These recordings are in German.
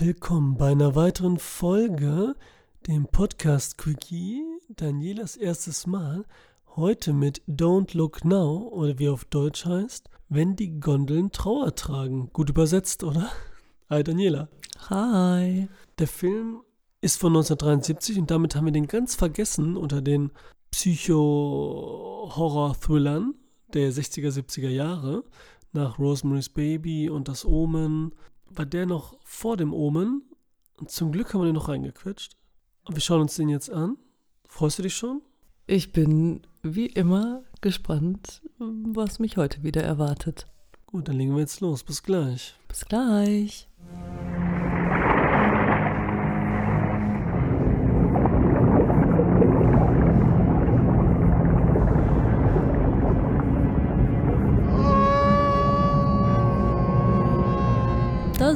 Willkommen bei einer weiteren Folge, dem Podcast Quickie, Danielas erstes Mal. Heute mit Don't Look Now oder wie auf Deutsch heißt, wenn die Gondeln Trauer tragen. Gut übersetzt, oder? Hi Daniela. Hi. Der Film ist von 1973 und damit haben wir den ganz vergessen unter den Psycho-Horror-Thrillern der 60er, 70er Jahre. Nach Rosemary's Baby und Das Omen war der noch vor dem Omen. Und zum Glück haben wir den noch reingequetscht. Und wir schauen uns den jetzt an. Freust du dich schon? Ich bin wie immer gespannt, was mich heute wieder erwartet. Gut, dann legen wir jetzt los. Bis gleich. Bis gleich.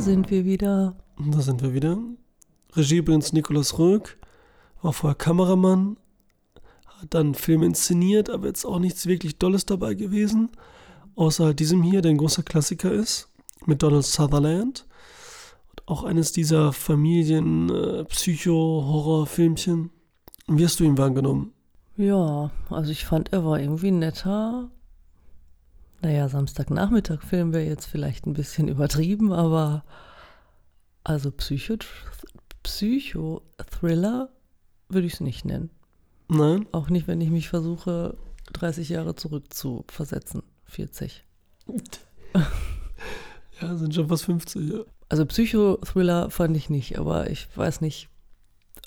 Sind wir wieder. Da sind wir wieder. Regie übrigens Nikolaus Röck, war vorher Kameramann, hat dann Film inszeniert, aber jetzt auch nichts wirklich Dolles dabei gewesen. Außer halt diesem hier, der ein großer Klassiker ist, mit Donald Sutherland. Und auch eines dieser Familien-Psycho-Horror-Filmchen. Wie hast du ihn wahrgenommen? Ja, also ich fand, er war irgendwie netter. Naja, Samstagnachmittag-Film wäre jetzt vielleicht ein bisschen übertrieben, aber also Psycho- Psycho-Thriller würde ich es nicht nennen. Nein? Auch nicht, wenn ich mich versuche, 30 Jahre zurück zu versetzen. 40. Ja, sind schon fast 50, ja. Also Psycho-Thriller fand ich nicht, aber ich weiß nicht,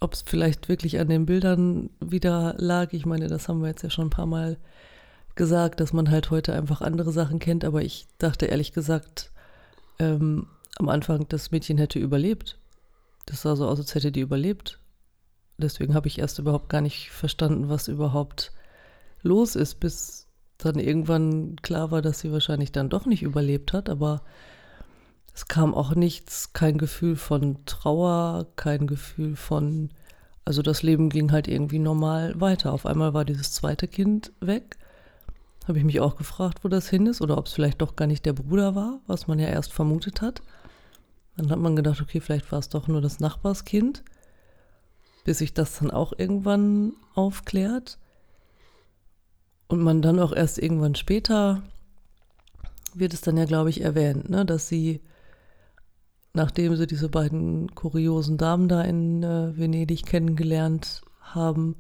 ob es vielleicht wirklich an den Bildern wieder lag. Ich meine, das haben wir jetzt ja schon ein paar Mal gesagt, dass man halt heute einfach andere Sachen kennt, aber ich dachte ehrlich gesagt ähm, am Anfang, das Mädchen hätte überlebt. Das sah so aus, als hätte die überlebt. Deswegen habe ich erst überhaupt gar nicht verstanden, was überhaupt los ist, bis dann irgendwann klar war, dass sie wahrscheinlich dann doch nicht überlebt hat, aber es kam auch nichts, kein Gefühl von Trauer, kein Gefühl von, also das Leben ging halt irgendwie normal weiter. Auf einmal war dieses zweite Kind weg. Habe ich mich auch gefragt, wo das hin ist oder ob es vielleicht doch gar nicht der Bruder war, was man ja erst vermutet hat. Dann hat man gedacht, okay, vielleicht war es doch nur das Nachbarskind, bis sich das dann auch irgendwann aufklärt. Und man dann auch erst irgendwann später wird es dann ja, glaube ich, erwähnt, ne, dass sie, nachdem sie diese beiden kuriosen Damen da in äh, Venedig kennengelernt haben,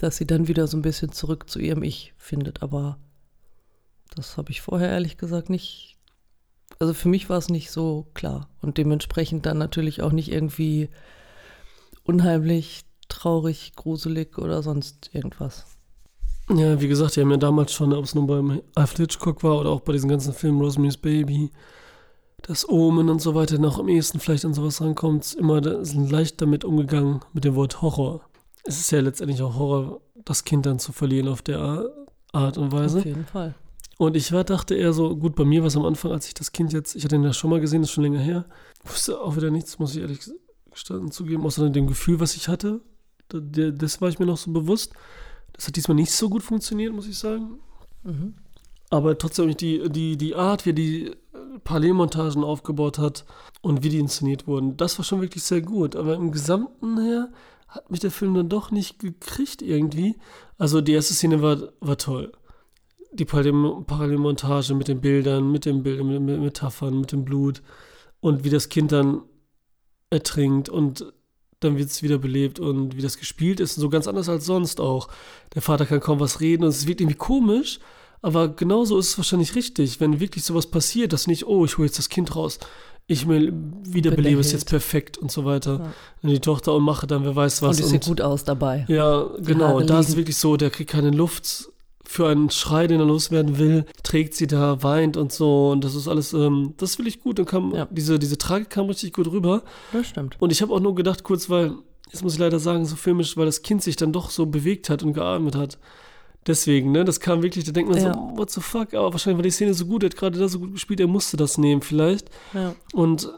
dass sie dann wieder so ein bisschen zurück zu ihrem Ich findet. Aber das habe ich vorher ehrlich gesagt nicht. Also für mich war es nicht so klar und dementsprechend dann natürlich auch nicht irgendwie unheimlich, traurig, gruselig oder sonst irgendwas. Ja, wie gesagt, die haben ja damals schon, ob es nun beim Alfred Hitchcock war oder auch bei diesen ganzen Filmen Rosemary's Baby, das Omen und so weiter, noch am ehesten vielleicht an sowas rankommt, immer leicht damit umgegangen mit dem Wort Horror. Es ist ja letztendlich auch Horror, das Kind dann zu verlieren auf der Art und Weise. Auf jeden Fall. Und ich war, dachte eher so, gut, bei mir war es am Anfang, als ich das Kind jetzt, ich hatte ihn ja schon mal gesehen, das ist schon länger her, wusste auch wieder nichts, muss ich ehrlich gestanden zugeben, außer dem Gefühl, was ich hatte. Das war ich mir noch so bewusst. Das hat diesmal nicht so gut funktioniert, muss ich sagen. Mhm. Aber trotzdem die, die, die Art, wie die Parallelmontagen aufgebaut hat und wie die inszeniert wurden, das war schon wirklich sehr gut. Aber im Gesamten her hat mich der Film dann doch nicht gekriegt irgendwie. Also die erste Szene war, war toll. Die Parallelmontage mit den Bildern, mit den Bildern, mit den Metaphern, mit dem Blut und wie das Kind dann ertrinkt und dann wird es wieder belebt und wie das gespielt ist, so ganz anders als sonst auch. Der Vater kann kaum was reden und es wird irgendwie komisch, aber genauso ist es wahrscheinlich richtig, wenn wirklich sowas passiert, dass nicht, oh, ich hole jetzt das Kind raus, ich will wiederbelebe es jetzt perfekt und so weiter. Ja. Und die Tochter und mache dann, wer weiß was. Und es sieht gut aus dabei. Ja, genau. Und da ist es wirklich so, der kriegt keine Luft für einen Schrei, den er loswerden will, trägt sie da, weint und so. Und das ist alles, ähm, das will ich gut. Und kam, ja. diese, diese Tragik kam richtig gut rüber. Das stimmt. Und ich habe auch nur gedacht, kurz, weil, jetzt muss ich leider sagen, so filmisch, weil das Kind sich dann doch so bewegt hat und geatmet hat. Deswegen, ne, das kam wirklich, da denkt man ja. so, what the fuck, aber wahrscheinlich war die Szene so gut, er hat gerade da so gut gespielt, er musste das nehmen vielleicht. Ja. Und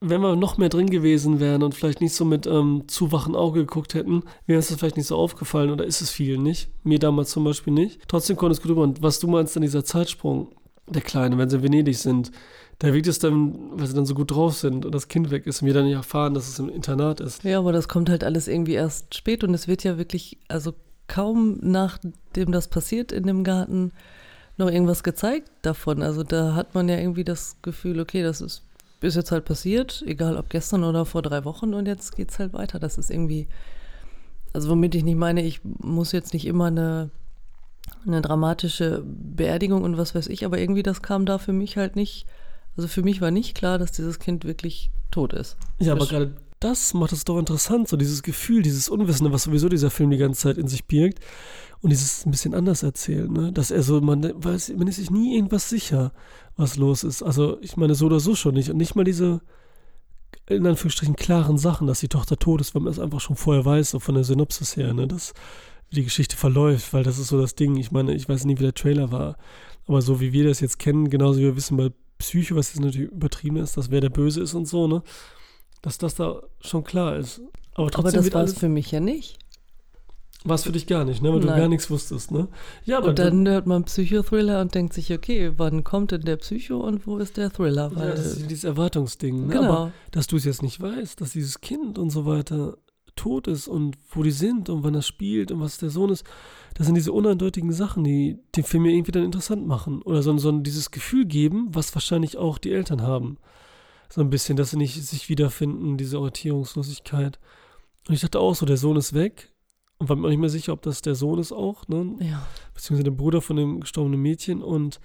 wenn wir noch mehr drin gewesen wären und vielleicht nicht so mit ähm, zu wachen Auge geguckt hätten, wäre uns das vielleicht nicht so aufgefallen oder ist es vielen nicht. Mir damals zum Beispiel nicht. Trotzdem konnte es gut rüber. Und was du meinst an dieser Zeitsprung, der Kleine, wenn sie in Venedig sind, Da wirkt es dann, weil sie dann so gut drauf sind und das Kind weg ist und wir dann nicht erfahren, dass es im Internat ist. Ja, aber das kommt halt alles irgendwie erst spät und es wird ja wirklich, also kaum nachdem das passiert in dem Garten, noch irgendwas gezeigt davon. Also da hat man ja irgendwie das Gefühl, okay, das ist, ist jetzt halt passiert, egal ob gestern oder vor drei Wochen und jetzt geht's halt weiter. Das ist irgendwie, also womit ich nicht meine, ich muss jetzt nicht immer eine, eine dramatische Beerdigung und was weiß ich, aber irgendwie das kam da für mich halt nicht, also für mich war nicht klar, dass dieses Kind wirklich tot ist. Ja, aber gerade das macht es doch interessant, so dieses Gefühl, dieses Unwissende, was sowieso dieser Film die ganze Zeit in sich birgt und dieses ein bisschen anders erzählen, ne? dass er so, man weiß, man ist sich nie irgendwas sicher, was los ist. Also ich meine so oder so schon nicht und nicht mal diese in Anführungsstrichen klaren Sachen, dass die Tochter tot ist, weil man es einfach schon vorher weiß, so von der Synopsis her, ne? dass die Geschichte verläuft, weil das ist so das Ding. Ich meine, ich weiß nie, wie der Trailer war, aber so wie wir das jetzt kennen, genauso wie wir wissen bei Psycho, was jetzt natürlich übertrieben ist, dass wer der Böse ist und so, ne? Dass das da schon klar ist. Aber, trotzdem aber das war es für mich ja nicht. War es für dich gar nicht, ne? Weil Nein. du gar nichts wusstest, ne? Ja, aber und dann hört man Psychothriller und denkt sich, okay, wann kommt denn der Psycho und wo ist der Thriller? Weil ja, das ist dieses Erwartungsding, ne? Genau. Aber dass du es jetzt nicht weißt, dass dieses Kind und so weiter tot ist und wo die sind und wann das spielt und was der Sohn ist, das sind diese uneindeutigen Sachen, die den Film ja irgendwie dann interessant machen. Oder so, so dieses Gefühl geben, was wahrscheinlich auch die Eltern haben so ein bisschen, dass sie nicht sich wiederfinden, diese Orientierungslosigkeit. Und ich dachte auch so, der Sohn ist weg. Und war mir auch nicht mehr sicher, ob das der Sohn ist auch, ne? Ja. Beziehungsweise der Bruder von dem gestorbenen Mädchen. Und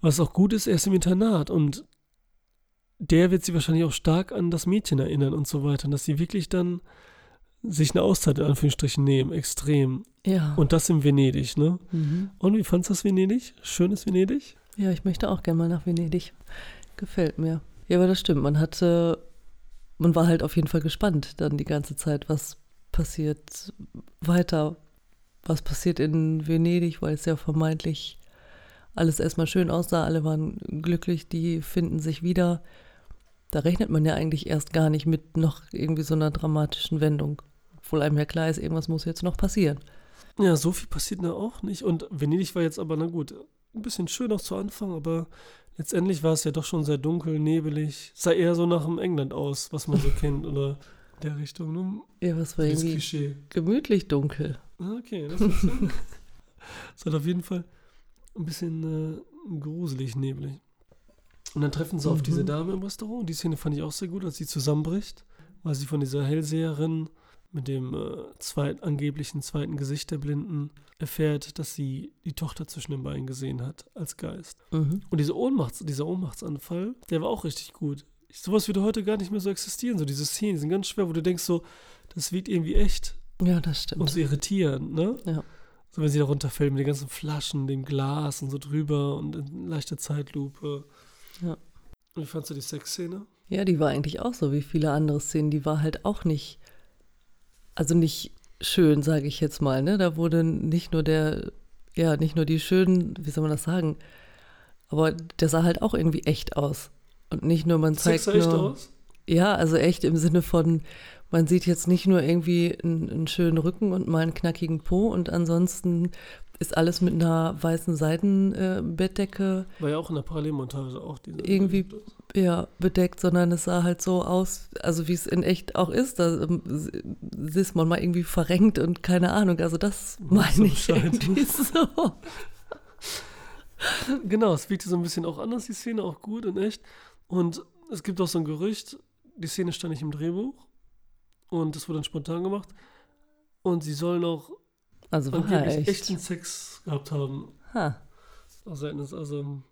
was auch gut ist, er ist im Internat. Und der wird sie wahrscheinlich auch stark an das Mädchen erinnern und so weiter. Und dass sie wirklich dann sich eine Auszeit in Anführungsstrichen nehmen, extrem. Ja. Und das in Venedig, ne? Mhm. Und wie fandest du das Venedig? Schönes Venedig? Ja, ich möchte auch gerne mal nach Venedig. Gefällt mir. Ja, aber das stimmt. Man hatte, man war halt auf jeden Fall gespannt dann die ganze Zeit, was passiert weiter, was passiert in Venedig, weil es ja vermeintlich alles erstmal schön aussah, alle waren glücklich, die finden sich wieder. Da rechnet man ja eigentlich erst gar nicht mit noch irgendwie so einer dramatischen Wendung. Obwohl einem ja klar ist, irgendwas muss jetzt noch passieren. Ja, so viel passiert da auch nicht. Und Venedig war jetzt aber, na gut, ein bisschen schön auch zu Anfang, aber Letztendlich war es ja doch schon sehr dunkel, nebelig. Sah eher so nach dem England aus, was man so kennt, oder der Richtung. Ne? Ja, was war irgendwie Klischee. gemütlich dunkel. Ah, okay, das ist. Es hat auf jeden Fall ein bisschen äh, gruselig, neblig. Und dann treffen sie mhm. auf diese Dame im Restaurant. Die Szene fand ich auch sehr gut, als sie zusammenbricht, weil sie von dieser Hellseherin mit dem äh, zweit, angeblichen zweiten Gesicht der Blinden erfährt, dass sie die Tochter zwischen den Beinen gesehen hat als Geist. Mhm. Und diese Ohnmachts, dieser Ohnmachtsanfall, der war auch richtig gut. Sowas würde heute gar nicht mehr so existieren. So diese Szenen die sind ganz schwer, wo du denkst so, das wiegt irgendwie echt. Ja, das stimmt. Und so irritierend, ne? Ja. So wenn sie da runterfällt mit den ganzen Flaschen, dem Glas und so drüber und in leichter Zeitlupe. Ja. Und wie fandst du die Sexszene? Ja, die war eigentlich auch so wie viele andere Szenen. Die war halt auch nicht also nicht schön, sage ich jetzt mal. Ne? Da wurde nicht nur der, ja, nicht nur die schönen, wie soll man das sagen, aber der sah halt auch irgendwie echt aus. Und nicht nur, man zeigt nur. Echt aus? Ja, also echt im Sinne von, man sieht jetzt nicht nur irgendwie einen, einen, schönen Rücken und mal einen knackigen Po und ansonsten ist alles mit einer weißen Seidenbettdecke. Äh, War ja auch in der Parallelmontage auch diese. Irgendwie ja, bedeckt, sondern es sah halt so aus, also wie es in echt auch ist. Da ähm, ist man mal irgendwie verrenkt und keine Ahnung. Also das meine ich irgendwie so. genau, es wirkte so ein bisschen auch anders, die Szene, auch gut und echt. Und es gibt auch so ein Gerücht, die Szene stand nicht im Drehbuch und das wurde dann spontan gemacht. Und sie sollen auch also angeblich echt. echten Sex gehabt haben. Ha. Also, also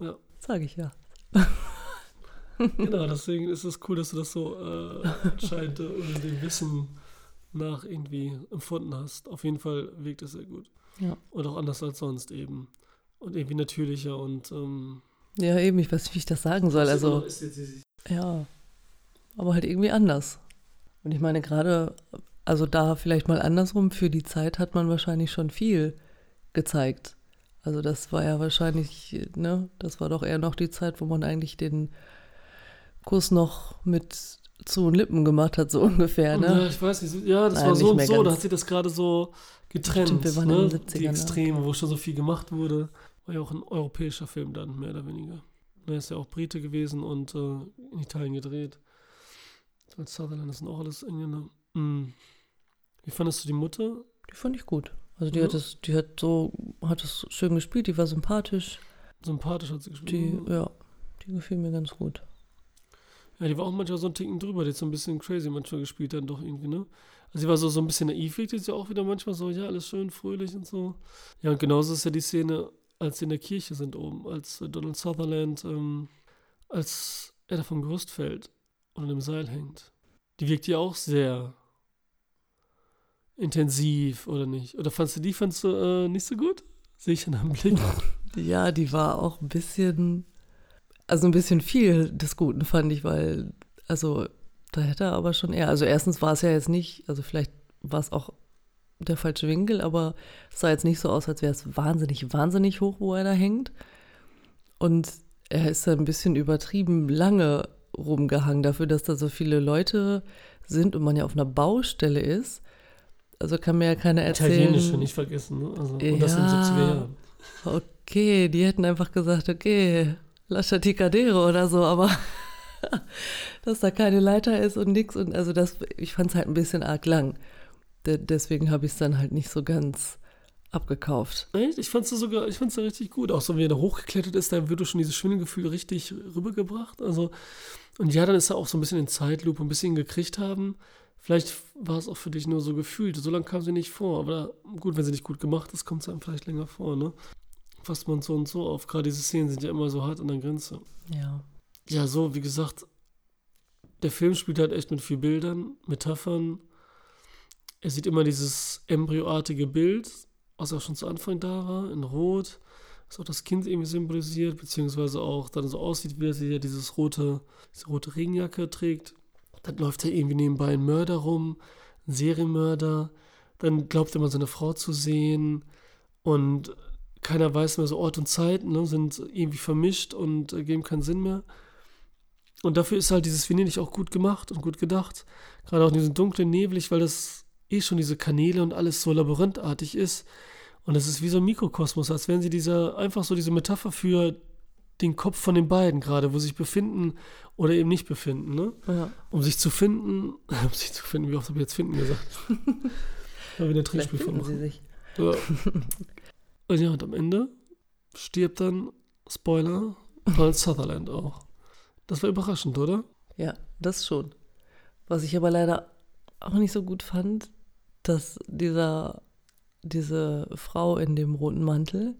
ja. Sag ich ja. genau, deswegen ist es cool, dass du das so äh, anscheinend äh, dem Wissen nach irgendwie empfunden hast. Auf jeden Fall wirkt es sehr gut. Ja. Und auch anders als sonst eben. Und irgendwie natürlicher und ähm, Ja, eben, ich weiß nicht, wie ich das sagen soll. Also. Ja. Aber halt irgendwie anders. Und ich meine, gerade, also da vielleicht mal andersrum, für die Zeit hat man wahrscheinlich schon viel gezeigt. Also das war ja wahrscheinlich, ne, das war doch eher noch die Zeit, wo man eigentlich den Kuss noch mit zu den Lippen gemacht hat, so ungefähr, ne? Ja, ich weiß nicht. Ja, das Nein, war so und so. Da hat sie das gerade so getrennt. Stimmt, wir waren ne? in den 70ern, Die Extreme, wo schon so viel gemacht wurde. War ja auch ein europäischer Film dann, mehr oder weniger. Er ist ja auch Brite gewesen und äh, in Italien gedreht. Als Sutherland, das sind auch alles Engländer. Mm. Wie fandest du die Mutter? Die fand ich gut. Also die Ja. hat es, die hat so, hat es schön gespielt, die war sympathisch. Sympathisch hat sie gespielt. Die, ja, die gefiel mir ganz gut. Ja, die war auch manchmal so ein Ticken drüber, die hat so ein bisschen crazy manchmal gespielt dann doch irgendwie, ne? Also sie war so, so ein bisschen naiv, wirkte sie auch wieder manchmal so, ja, alles schön, fröhlich und so. Ja, und genauso ist ja die Szene, als sie in der Kirche sind oben, als äh, Donald Sutherland, ähm, als er da vom Gerüst fällt und an dem Seil hängt. Die wirkt ja auch sehr intensiv, oder nicht? Oder fandst du die, fandst du äh, nicht so gut? Sehe ich in deinem Blick. Ja, die war auch ein bisschen, also ein bisschen viel des Guten fand ich, weil, also da hätte er aber schon eher, also erstens war es ja jetzt nicht, also vielleicht war es auch der falsche Winkel, aber es sah jetzt nicht so aus, als wäre es wahnsinnig, wahnsinnig hoch, wo er da hängt. Und er ist da ein bisschen übertrieben lange rumgehangen dafür, dass da so viele Leute sind und man ja auf einer Baustelle ist. Also kann mir ja keiner erzählen. Italienische nicht vergessen, ne? Also, und das Ja. 70er Jahren. Okay, die hätten einfach gesagt, okay, lasciati cadere oder so, aber dass da keine Leiter ist und nix und also das, ich fand es halt ein bisschen arg lang. De deswegen habe ich es dann halt nicht so ganz abgekauft. Echt? Ich fand's sogar, ich fand's ja richtig gut. Auch so, wie er da hochgeklettert ist, da wird schon dieses Schwindelgefühl richtig rübergebracht. Also, und ja, dann ist er auch so ein bisschen in Zeitlupe ein bisschen gekriegt haben. Vielleicht war es auch für dich nur so gefühlt. So lange kam sie nicht vor. Aber gut, wenn sie nicht gut gemacht ist, kommt sie einem vielleicht länger vor, ne? Fasst man so und so auf. Gerade diese Szenen sind ja immer so hart an der Grenze. Ja. Ja, so, wie gesagt, der Film spielt halt echt mit viel Bildern, Metaphern. Er sieht immer dieses embryoartige Bild, was auch schon zu Anfang da war, in Rot, was auch das Kind irgendwie symbolisiert, beziehungsweise auch dann so aussieht, wie er ja dieses rote, diese rote Regenjacke trägt. Dann läuft er irgendwie nebenbei ein Mörder rum, ein Serienmörder. Dann glaubt er mal seine Frau zu sehen und keiner weiß mehr so Ort und Zeit, ne, sind irgendwie vermischt und äh, geben keinen Sinn mehr. Und dafür ist halt dieses Venedig auch gut gemacht und gut gedacht. Gerade auch in diesem dunklen Nebelig, weil das eh schon diese Kanäle und alles so labyrinthartig ist. Und das ist wie so ein Mikrokosmos, als wären sie dieser, einfach so diese Metapher für den Kopf von den beiden gerade, wo sie sich befinden oder eben nicht befinden, ne? ja. Um sich zu finden, um sich zu finden, wie oft habe ich jetzt finden gesagt? Mal wieder ein Trinkspiel von finden sie machen. sich. Ja. Und ja, und am Ende stirbt dann, Spoiler, Donald Sutherland auch. Das war überraschend, oder? Ja, das schon. Was ich aber leider auch nicht so gut fand, dass dieser, diese Frau in dem roten Mantel,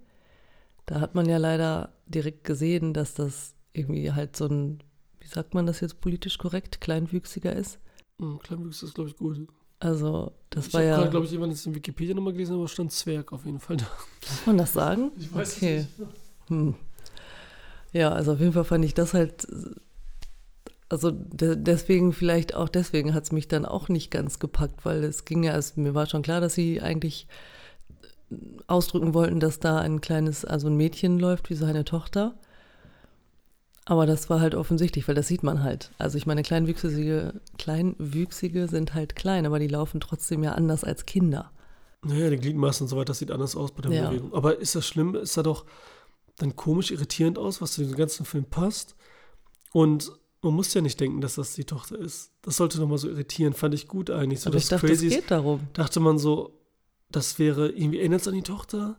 da hat man ja leider direkt gesehen, dass das irgendwie halt so ein, wie sagt man das jetzt politisch korrekt, kleinwüchsiger ist. Hm, Kleinwüchs ist, glaube ich, gut. Also, das ich war habe ja. gerade, glaube ich, jemand jetzt in Wikipedia nochmal gelesen, aber stand Zwerg auf jeden Fall da. Darf man das sagen? Ich weiß Okay. es nicht. Hm. Ja, also auf jeden Fall fand ich das halt, also de deswegen, vielleicht auch deswegen hat es mich dann auch nicht ganz gepackt, weil es ging ja, also mir war schon klar, dass sie eigentlich ausdrücken wollten, dass da ein kleines, also ein Mädchen läuft wie seine Tochter. Aber das war halt offensichtlich, weil das sieht man halt. Also ich meine, Kleinwüchsige, Kleinwüchsige sind halt klein, aber die laufen trotzdem ja anders als Kinder. Naja, die Gliedmaßen und so weiter, das sieht anders aus bei der Ja. Bewegung. Aber ist das schlimm? Ist da doch dann komisch irritierend aus, was zu dem ganzen Film passt? Und man muss ja nicht denken, dass das die Tochter ist. Das sollte nochmal so irritieren, fand ich gut eigentlich. So aber ich das dachte, Crazy es ist- geht darum. dachte man so, das wäre, irgendwie erinnert es an die Tochter,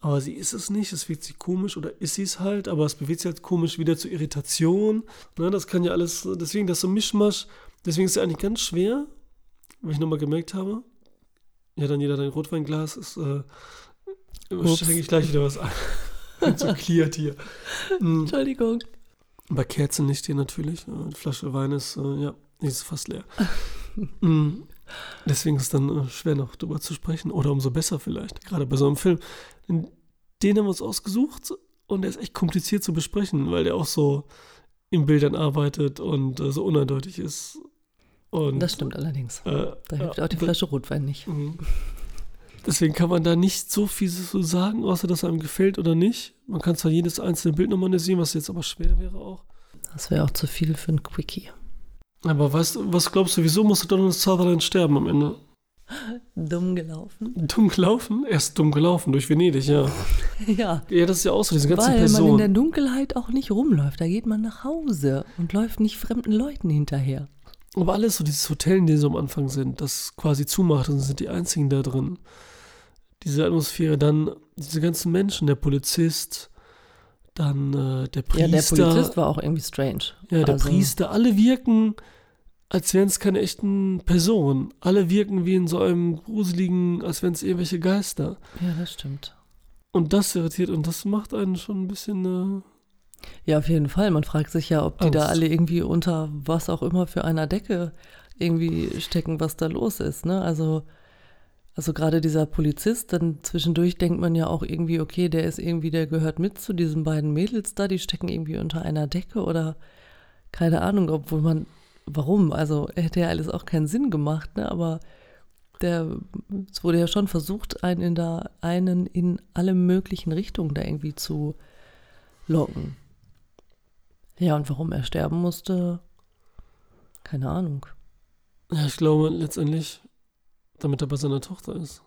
aber sie ist es nicht, es wirkt sich komisch oder ist sie es halt, aber es bewegt sich halt komisch wieder zur Irritation. Ne, das kann ja alles, deswegen das so Mischmasch, deswegen ist es ja eigentlich ganz schwer, weil ich nochmal gemerkt habe, ja, dann jeder dein Rotweinglas ist, äh, schenke ich gleich wieder was an. So cleared hier. Mm, Entschuldigung. bei Kerzenlicht hier natürlich. Die Flasche Wein ist, äh, ja, die ist fast leer. Mm, Deswegen ist es dann äh, schwer noch drüber zu sprechen. Oder umso besser vielleicht, gerade bei so einem Film. Den, haben wir uns ausgesucht und der ist echt kompliziert zu besprechen, weil der auch so in Bildern arbeitet und äh, so uneindeutig ist. Und, Das stimmt allerdings. Äh, Da hilft ja, auch die Flasche Rotwein nicht. Mhm. Deswegen kann man da nicht so viel zu sagen, außer dass einem gefällt oder nicht. Man kann zwar jedes einzelne Bild nochmal sehen, was jetzt aber schwer wäre auch. Das wäre auch zu viel für ein Quickie. Aber weißt du, was glaubst du, wieso musste Donald Sutherland sterben am Ende? Dumm gelaufen. Dumm gelaufen? Erst dumm gelaufen durch Venedig, ja. Ja. Ja, das ist ja auch so, diese ganzen Weil man in Personen. der Dunkelheit auch nicht rumläuft. Da geht man nach Hause und läuft nicht fremden Leuten hinterher. Aber alles so, dieses Hotel, in dem sie am Anfang sind, das quasi zumacht und sind die einzigen da drin. Diese Atmosphäre, dann diese ganzen Menschen, der Polizist, dann äh, der Ja, Priester. der Polizist war auch irgendwie strange. Ja, der Also, Priester, alle wirken, als wären es keine echten Personen. Alle wirken wie in so einem gruseligen, als wären es irgendwelche Geister. Ja, das stimmt. Und das irritiert und das macht einen schon ein bisschen. Äh, Ja, auf jeden Fall. Man fragt sich ja, ob die da Angst. alle irgendwie unter was auch immer für einer Decke irgendwie stecken, was da los ist. Ne? Also, also gerade dieser Polizist, dann zwischendurch denkt man ja auch irgendwie, okay, der ist irgendwie, der gehört mit zu diesen beiden Mädels da, die stecken irgendwie unter einer Decke oder keine Ahnung, obwohl man, warum? Also hätte ja alles auch keinen Sinn gemacht, ne? Aber der, es wurde ja schon versucht, einen in, da, einen in alle möglichen Richtungen da irgendwie zu locken. Ja, und warum er sterben musste, keine Ahnung. ja, ich glaube letztendlich, damit er bei seiner Tochter ist.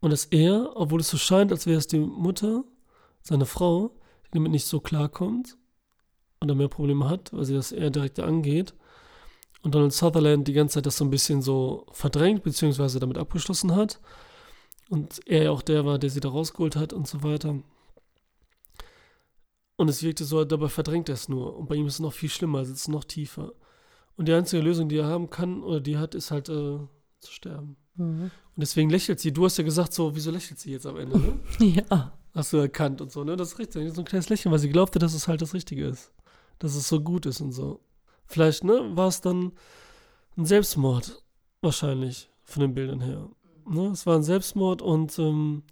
Und dass er, obwohl es so scheint, als wäre es die Mutter, seine Frau, die damit nicht so klarkommt oder mehr Probleme hat, weil sie das eher direkt angeht. Und Donald Sutherland die ganze Zeit das so ein bisschen so verdrängt, beziehungsweise damit abgeschlossen hat. Und er ja auch der war, der sie da rausgeholt hat und so weiter. Und es wirkte so, dabei verdrängt er es nur. Und bei ihm ist es noch viel schlimmer, es ist noch tiefer. Und die einzige Lösung, die er haben kann oder die hat, ist halt äh, zu sterben. Mhm. Und deswegen lächelt sie. Du hast ja gesagt, so, wieso lächelt sie jetzt am Ende? Ne? Ja, Hast du erkannt und so, ne? Das ist richtig. So ein kleines Lächeln, weil sie glaubte, dass es halt das Richtige ist. Dass es so gut ist und so. Vielleicht, ne, war es dann ein Selbstmord. Wahrscheinlich, von den Bildern her. Ne? Es war ein Selbstmord und, ähm,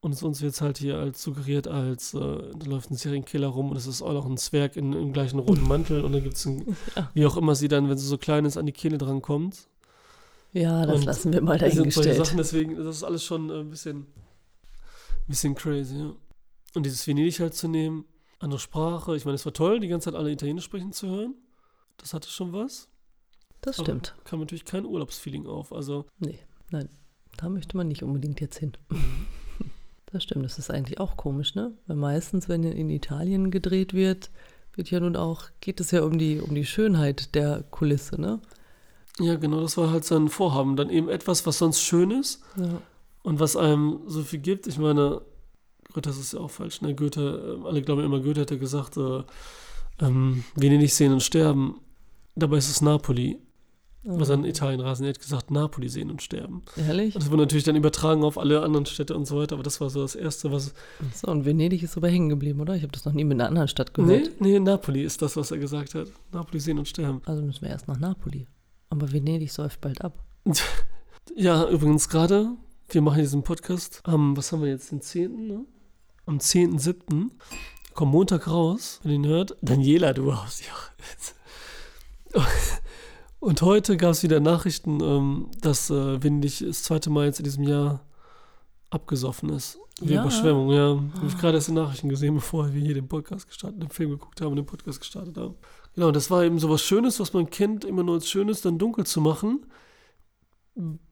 und es uns jetzt halt hier als suggeriert, als äh, da läuft ein Serienkiller rum und es ist auch noch ein Zwerg in, im gleichen roten Mantel und dann gibt es Ja. wie auch immer sie dann, wenn sie so klein ist, an die Kehle drankommt. ja, das Und lassen wir mal Das sind solche dahingestellt. Sachen, deswegen, das ist alles schon äh, ein bisschen, bisschen crazy, ja. Und dieses Venedig halt zu nehmen, andere Sprache, ich meine, es war toll, die ganze Zeit alle Italienisch sprechen zu hören. Das hatte schon was. Das Aber stimmt. Kam natürlich kein Urlaubsfeeling auf. Also, Nee, nein, da möchte man nicht unbedingt jetzt hin. Das stimmt, das ist eigentlich auch komisch, ne? Weil meistens, wenn in Italien gedreht wird, wird ja nun auch, geht es ja um die, um die Schönheit der Kulisse, ne? ja, genau, das war halt sein Vorhaben. Dann eben etwas, was sonst schön ist Ja. und was einem so viel gibt. Ich meine, Gott, das ist ja auch falsch, ne? Goethe, äh, alle glauben immer, Goethe hätte gesagt, äh, ähm, Venedig sehen und sterben. Dabei ist es Napoli. Was an Italien rasen, er hat gesagt, Napoli sehen und sterben. Ehrlich? Und das wurde natürlich dann übertragen auf alle anderen Städte und so weiter, aber das war so das Erste, was. So, und Venedig ist aber hängen geblieben, oder? Ich habe das noch nie mit einer anderen Stadt gehört. Nee, nee, Napoli ist das, was er gesagt hat. Napoli sehen und sterben. Also müssen wir erst nach Napoli. Aber Venedig säuft bald ab. Ja, übrigens gerade, wir machen diesen Podcast am, was haben wir jetzt, den 10., ne? Am 10.7. Kommt Montag raus, wenn ihr ihn hört. Daniela, du hast ja. Und heute gab es wieder Nachrichten, ähm, dass äh, Windig das zweite Mal jetzt in diesem Jahr abgesoffen ist. Wie Ja. Überschwemmung, ja. Habe ich gerade erst die Nachrichten gesehen, bevor wir hier den Podcast gestartet, den Film geguckt haben und den Podcast gestartet haben. Genau, das war eben so was Schönes, was man kennt, immer nur als Schönes, dann dunkel zu machen.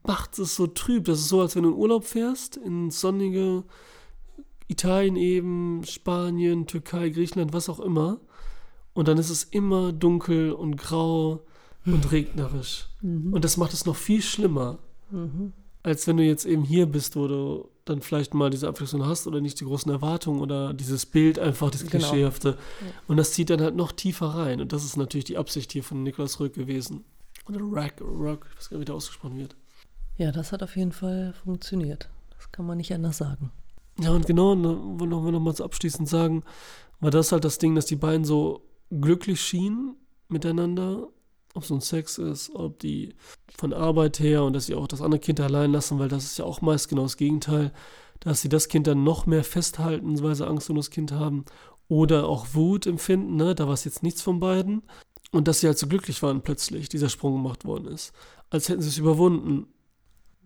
Macht es so trüb. Das ist so, als wenn du in Urlaub fährst, in sonnige Italien eben, Spanien, Türkei, Griechenland, was auch immer. Und dann ist es immer dunkel und grau und regnerisch. Und das macht es noch viel schlimmer, Mhm. als wenn du jetzt eben hier bist, wo du dann vielleicht mal diese Abwechslung hast oder nicht die großen Erwartungen oder dieses Bild einfach, das Genau. Klischeehafte. Und das zieht dann halt noch tiefer rein. Und das ist natürlich die Absicht hier von Niklas Rück gewesen. Oder Rack, Rock, ich weiß gar nicht, wie der ausgesprochen wird. Ja, das hat auf jeden Fall funktioniert. Das kann man nicht anders sagen. Ja, und genau, und da wollen wir nochmals abschließend sagen, war das halt das Ding, dass die beiden so glücklich schienen miteinander, ob es nun Sex ist, ob die von Arbeit her und dass sie auch das andere Kind allein lassen, weil das ist ja auch meist genau das Gegenteil, dass sie das Kind dann noch mehr festhalten, weil sie Angst um das Kind haben oder auch Wut empfinden, ne? da war es jetzt nichts von beiden und dass sie halt so glücklich waren plötzlich, dieser Sprung gemacht worden ist, als hätten sie es überwunden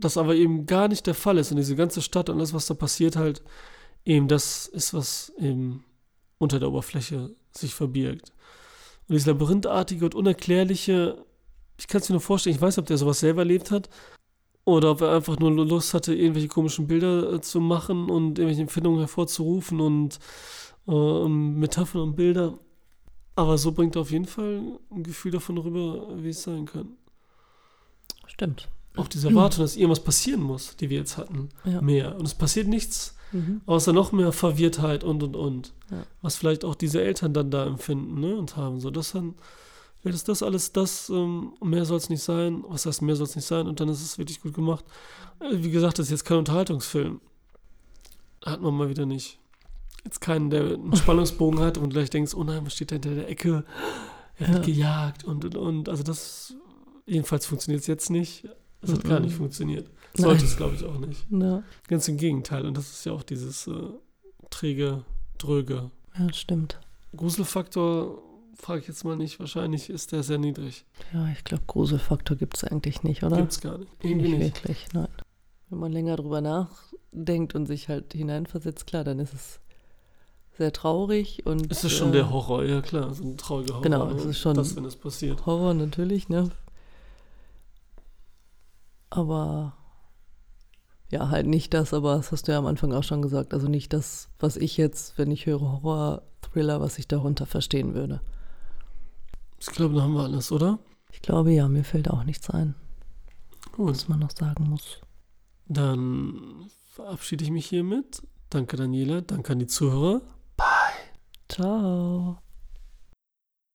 das aber eben gar nicht der Fall ist und diese ganze Stadt und alles, was da passiert, halt eben das ist, was eben unter der Oberfläche sich verbirgt. Und dieses labyrinthartige und unerklärliche, ich kann es mir nur vorstellen, ich weiß nicht, ob der sowas selber erlebt hat, Oder ob er einfach nur Lust hatte, irgendwelche komischen Bilder äh, zu machen und irgendwelche Empfindungen hervorzurufen und äh, Metaphern und Bilder. Aber so bringt er auf jeden Fall ein Gefühl davon rüber, wie es sein kann. Stimmt. Auch diese Erwartung, dass irgendwas passieren muss, die wir jetzt hatten, Ja. mehr. Und es passiert nichts, Mhm. außer noch mehr Verwirrtheit und und und. Ja. Was vielleicht auch diese Eltern dann da empfinden ne, und haben. So, das dann, vielleicht ist das alles das, ähm, mehr soll es nicht sein. Was heißt, mehr soll es nicht sein? Und dann ist es wirklich gut gemacht. Äh, Wie gesagt, das ist jetzt kein Unterhaltungsfilm. Hat man mal wieder nicht. Jetzt keinen, der einen Spannungsbogen hat und gleich denkst, oh nein, was steht da hinter der Ecke? Er wird Ja. gejagt und und und. Also das, jedenfalls funktioniert es jetzt nicht. Es hat gar Mhm. nicht funktioniert. Sollte es, glaube ich, auch nicht. Ja, Ganz im Gegenteil. Und das ist ja auch dieses äh, träge, dröge. ja, stimmt. Gruselfaktor, frage ich jetzt mal nicht, wahrscheinlich ist der sehr niedrig. Ja, ich glaube, Gruselfaktor gibt es eigentlich nicht, oder? Gibt es gar nicht. Irgendwie nicht nicht. wirklich, nein. Wenn man länger drüber nachdenkt und sich halt hineinversetzt, klar, dann ist es sehr traurig und. Es ist schon äh, der Horror, ja klar, so ein trauriger Horror. Genau, ne? es ist schon- Das, wenn es passiert. Horror natürlich, ne? Aber ja, halt nicht das, aber das hast du ja am Anfang auch schon gesagt. Also nicht das, was ich jetzt, wenn ich höre Horror-Thriller, was ich darunter verstehen würde. Ich glaube, da haben wir alles, oder? Ich glaube ja, mir fällt auch nichts ein, Gut. was man noch sagen muss. Dann verabschiede ich mich hiermit. Danke, Daniela. Danke an die Zuhörer. Ciao.